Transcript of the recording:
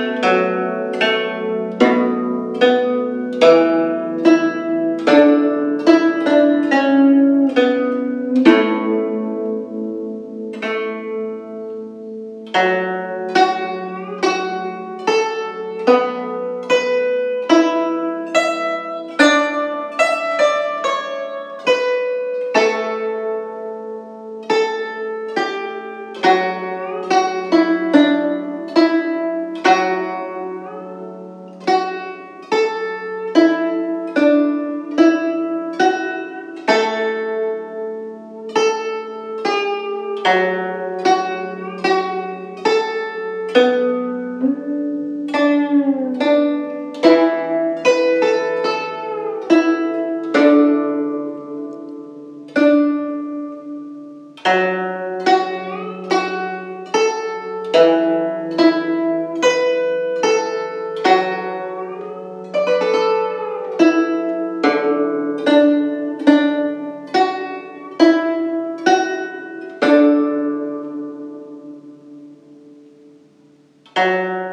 Música thank you